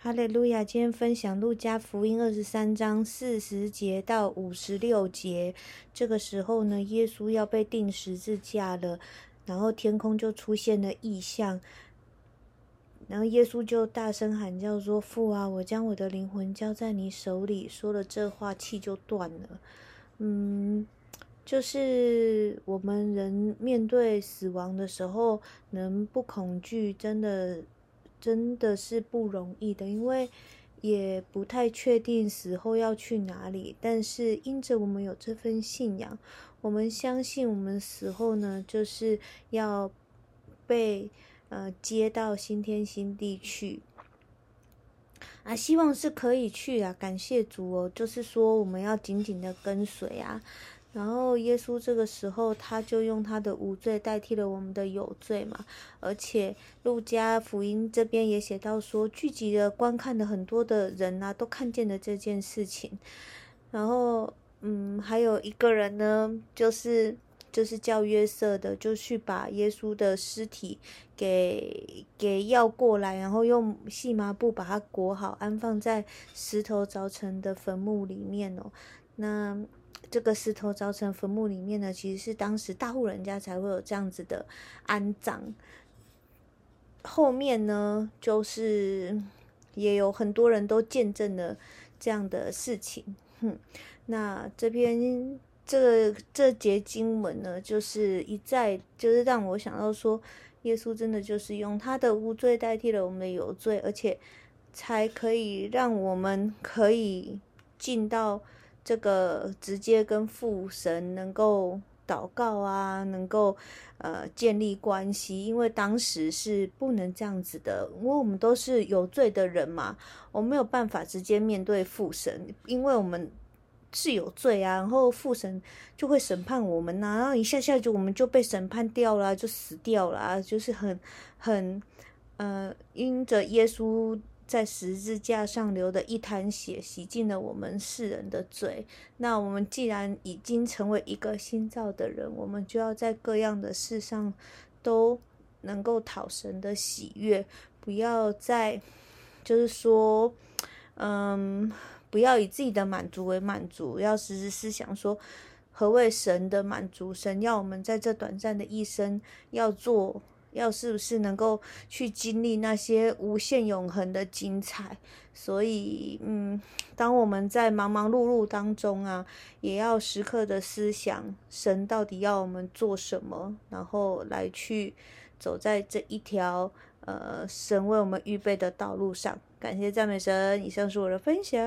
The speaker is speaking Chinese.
哈利路亚！今天分享路加福音二十三章四十节到五十六节。这个时候呢，耶稣要被钉十字架了，然后天空就出现了异象，然后耶稣就大声喊叫说：“父啊，我将我的灵魂交在你手里。”说了这话，气就断了。嗯，就是我们人面对死亡的时候，能不恐惧，真的。真的是不容易的，因为也不太确定死后要去哪里。但是因着我们有这份信仰，我们相信我们死后呢，就是要被呃接到新天新地去啊，希望是可以去啊。感谢主哦，就是说我们要紧紧的跟随啊。然后耶稣这个时候，他就用他的无罪代替了我们的有罪嘛。而且路加福音这边也写到说，聚集了观看的很多的人啊，都看见了这件事情。然后，嗯，还有一个人呢，就是就是叫约瑟的，就去把耶稣的尸体给给要过来，然后用细麻布把它裹好，安放在石头凿成的坟墓里面哦。那。这个石头凿成坟墓里面呢，其实是当时大户人家才会有这样子的安葬。后面呢，就是也有很多人都见证了这样的事情。哼，那这边这这节经文呢，就是一再就是让我想到说，耶稣真的就是用他的无罪代替了我们的有罪，而且才可以让我们可以进到。这个直接跟父神能够祷告啊，能够呃建立关系，因为当时是不能这样子的，因为我们都是有罪的人嘛，我没有办法直接面对父神，因为我们是有罪啊，然后父神就会审判我们呐、然后一下下就我们就被审判掉了，就死掉了啊，就是很很呃，因着耶稣。在十字架上流的一滩血，洗净了我们世人的罪。那我们既然已经成为一个新造的人，我们就要在各样的事上都能够讨神的喜悦，不要再就是说，嗯，不要以自己的满足为满足，要时时思想说，何谓神的满足？神要我们在这短暂的一生要做。要是不是能够去经历那些无限永恒的精彩？所以，嗯，当我们在忙忙碌碌当中啊，也要时刻的思想神到底要我们做什么，然后来去走在这一条呃神为我们预备的道路上。感谢赞美神，以上是我的分享。